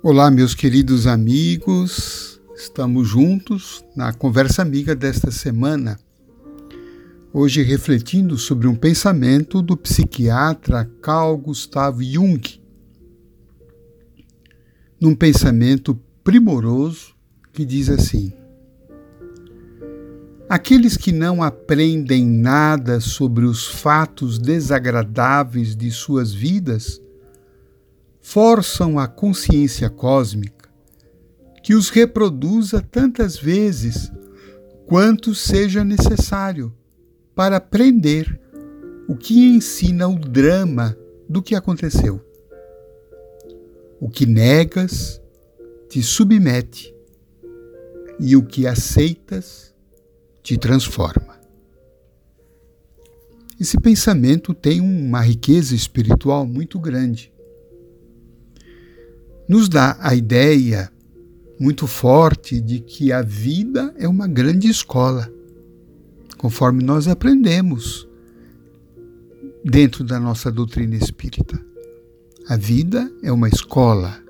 Olá, meus queridos amigos, estamos juntos na conversa amiga desta semana. Hoje, refletindo sobre um pensamento do psiquiatra Carl Gustav Jung. Num pensamento primoroso que diz assim: Aqueles que não aprendem nada sobre os fatos desagradáveis de suas vidas forçam a consciência cósmica que os reproduza tantas vezes quanto seja necessário para aprender o que ensina o drama do que aconteceu. O que negas te submete e o que aceitas te transforma. Esse pensamento tem uma riqueza espiritual muito grande nos dá a ideia muito forte de que a vida é uma grande escola, conforme nós aprendemos dentro da nossa doutrina espírita. A vida é uma escola.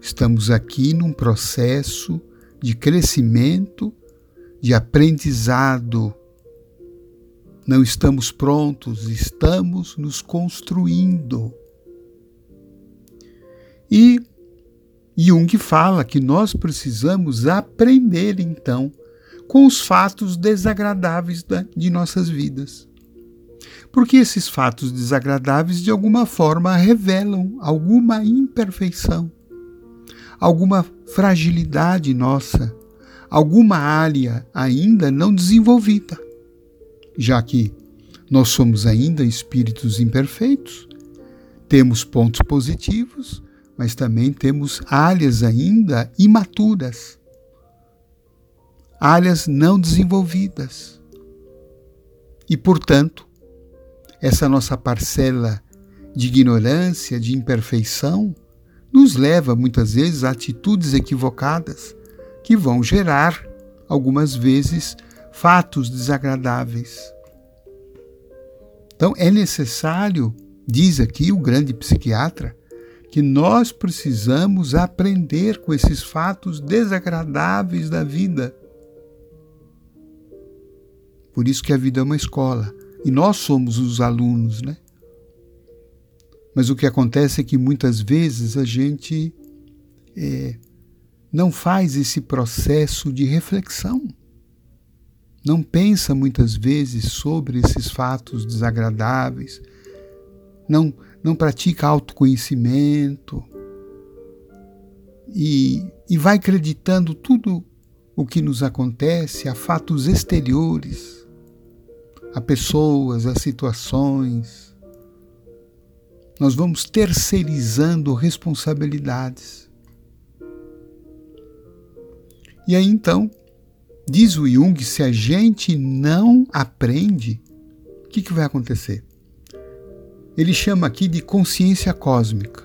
Estamos aqui num processo de crescimento, de aprendizado. Não estamos prontos, estamos nos construindo. E Jung fala que nós precisamos aprender então com os fatos desagradáveis de nossas vidas. Porque esses fatos desagradáveis de alguma forma revelam alguma imperfeição, alguma fragilidade nossa, alguma área ainda não desenvolvida, já que nós somos ainda espíritos imperfeitos, temos pontos positivos, mas também temos áreas ainda imaturas, áreas não desenvolvidas. E, portanto, essa nossa parcela de ignorância, de imperfeição, nos leva muitas vezes a atitudes equivocadas que vão gerar, algumas vezes, fatos desagradáveis. Então é necessário, diz aqui o grande psiquiatra, que nós precisamos aprender com esses fatos desagradáveis da vida. Por isso que a vida é uma escola e nós somos os alunos, né? Mas o que acontece é que muitas vezes a gente é, não faz esse processo de reflexão. Não pensa muitas vezes sobre esses fatos desagradáveis. Não, não pratica autoconhecimento e, e vai acreditando tudo o que nos acontece a fatos exteriores, a pessoas, a situações. Nós vamos terceirizando responsabilidades. E aí então, diz o Jung, se a gente não aprende, o que, que vai acontecer? Ele chama aqui de consciência cósmica.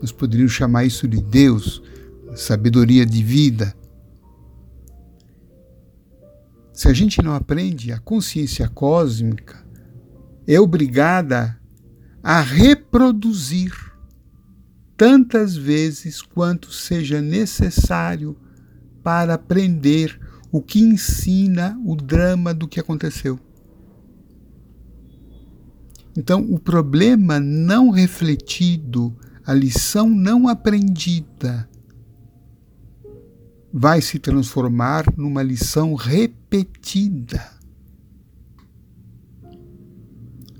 Nós poderíamos chamar isso de Deus, sabedoria de vida. Se a gente não aprende, a consciência cósmica é obrigada a reproduzir tantas vezes quanto seja necessário para aprender o que ensina o drama do que aconteceu. Então, o problema não refletido, a lição não aprendida, vai se transformar numa lição repetida.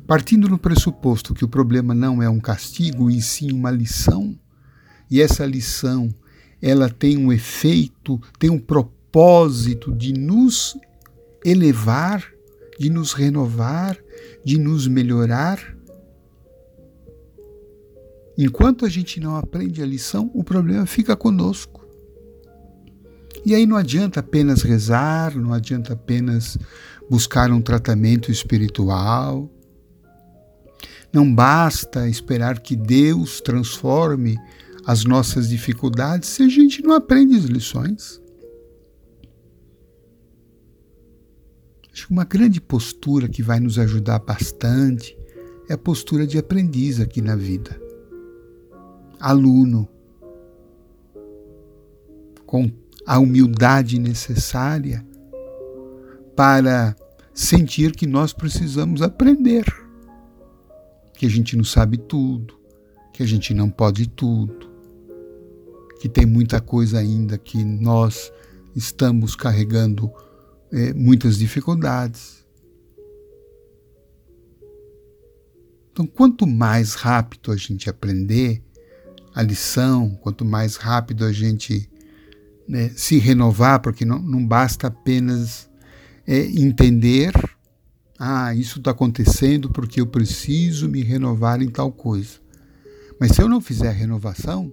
Partindo do pressuposto que o problema não é um castigo e sim uma lição, e essa lição ela tem um efeito, tem um propósito de nos elevar, de nos renovar, de nos melhorar. Enquanto a gente não aprende a lição, o problema fica conosco. E aí não adianta apenas rezar, não adianta apenas buscar um tratamento espiritual. Não basta esperar que Deus transforme as nossas dificuldades se a gente não aprende as lições. Acho que uma grande postura que vai nos ajudar bastante é a postura de aprendiz aqui na vida. Aluno, com a humildade necessária para sentir que nós precisamos aprender, que a gente não sabe tudo, que a gente não pode tudo, que tem muita coisa ainda que nós estamos carregando é, muitas dificuldades. Então, quanto mais rápido a gente aprender a lição, quanto mais rápido a gente né, se renovar, porque não, não basta apenas é, entender, ah, isso está acontecendo porque eu preciso me renovar em tal coisa. Mas se eu não fizer a renovação,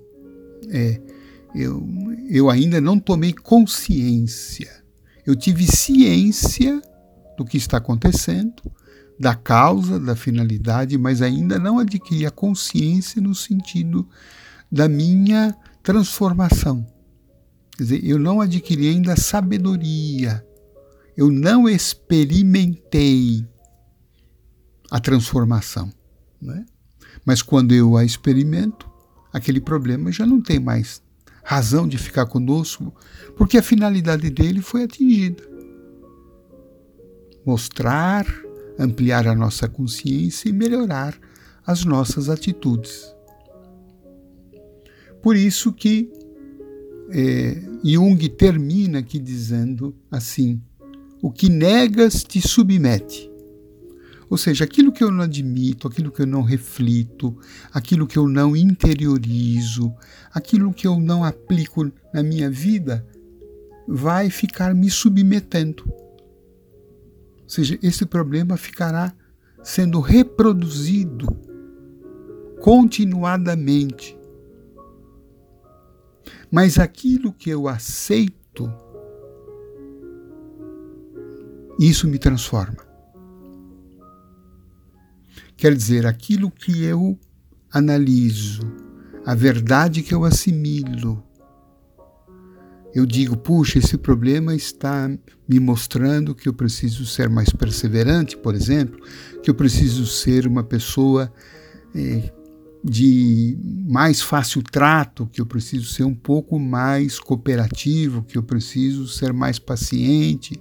é, eu, eu ainda não tomei consciência. Eu tive ciência do que está acontecendo, da causa, da finalidade, mas ainda não adquiri a consciência no sentido da minha transformação. Quer dizer, eu não adquiri ainda sabedoria, eu não experimentei a transformação. Né? Mas quando eu a experimento, aquele problema já não tem mais razão de ficar conosco, porque a finalidade dele foi atingida. Mostrar ampliar a nossa consciência e melhorar as nossas atitudes. Por isso que é, Jung termina aqui dizendo assim: o que negas te submete. Ou seja, aquilo que eu não admito, aquilo que eu não reflito, aquilo que eu não interiorizo, aquilo que eu não aplico na minha vida, vai ficar me submetendo seja, esse problema ficará sendo reproduzido continuadamente. Mas aquilo que eu aceito, isso me transforma. Quer dizer, aquilo que eu analiso, a verdade que eu assimilo, eu digo, puxa, esse problema está me mostrando que eu preciso ser mais perseverante, por exemplo, que eu preciso ser uma pessoa é, de mais fácil trato, que eu preciso ser um pouco mais cooperativo, que eu preciso ser mais paciente,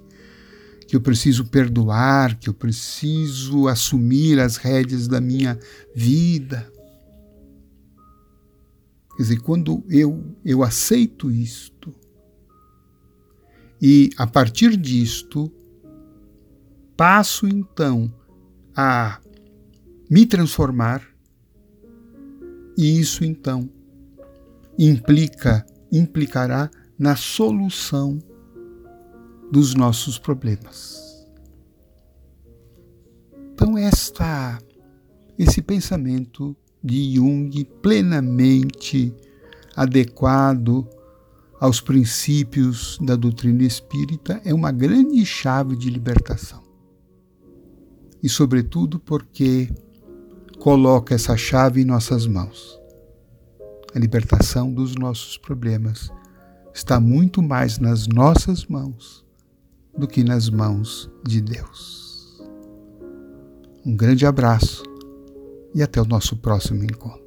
que eu preciso perdoar, que eu preciso assumir as rédeas da minha vida. Quer dizer, quando eu, eu aceito isto, e a partir disto, passo então a me transformar, e isso então implica, implicará na solução dos nossos problemas. Então esta esse pensamento de Jung plenamente adequado aos princípios da doutrina espírita é uma grande chave de libertação. E, sobretudo, porque coloca essa chave em nossas mãos. A libertação dos nossos problemas está muito mais nas nossas mãos do que nas mãos de Deus. Um grande abraço e até o nosso próximo encontro.